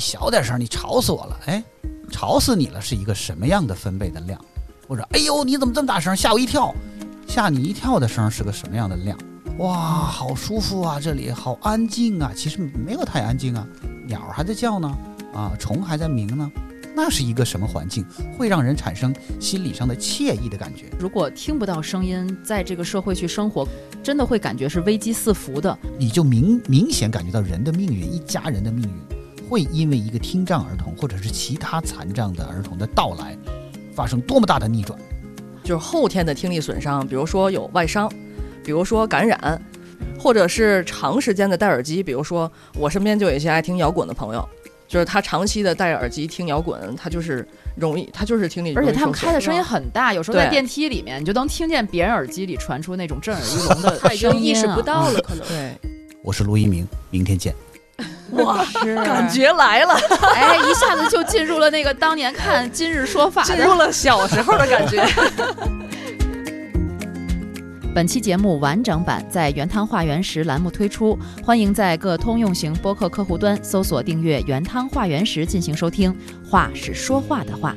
小点声，你吵死我了。哎，吵死你了是一个什么样的分贝的量？或者，哎呦，你怎么这么大声，吓我一跳，吓你一跳的声是个什么样的量？哇，好舒服啊，这里好安静啊。其实没有太安静啊，鸟还在叫呢，啊，虫还在鸣呢。那是一个什么环境，会让人产生心理上的惬意的感觉？如果听不到声音，在这个社会去生活，真的会感觉是危机四伏的。你就明明显感觉到人的命运，一家人的命运，会因为一个听障儿童或者是其他残障的儿童的到来，发生多么大的逆转？就是后天的听力损伤，比如说有外伤，比如说感染，或者是长时间的戴耳机，比如说我身边就有一些爱听摇滚的朋友。就是他长期的戴着耳机听摇滚，他就是容易，他就是听力。而且他们开的声音很大，有时候在电梯里面，你就能听见别人耳机里传出那种震耳欲聋的 声音，意识不到了，可能。对，我是陆一鸣，明天见。哇，感觉来了，哎，一下子就进入了那个当年看《今日说法》，进入了小时候的感觉。本期节目完整版在“原汤化原石”栏目推出，欢迎在各通用型播客客户端搜索订阅“原汤化原石”进行收听。话是说话的话。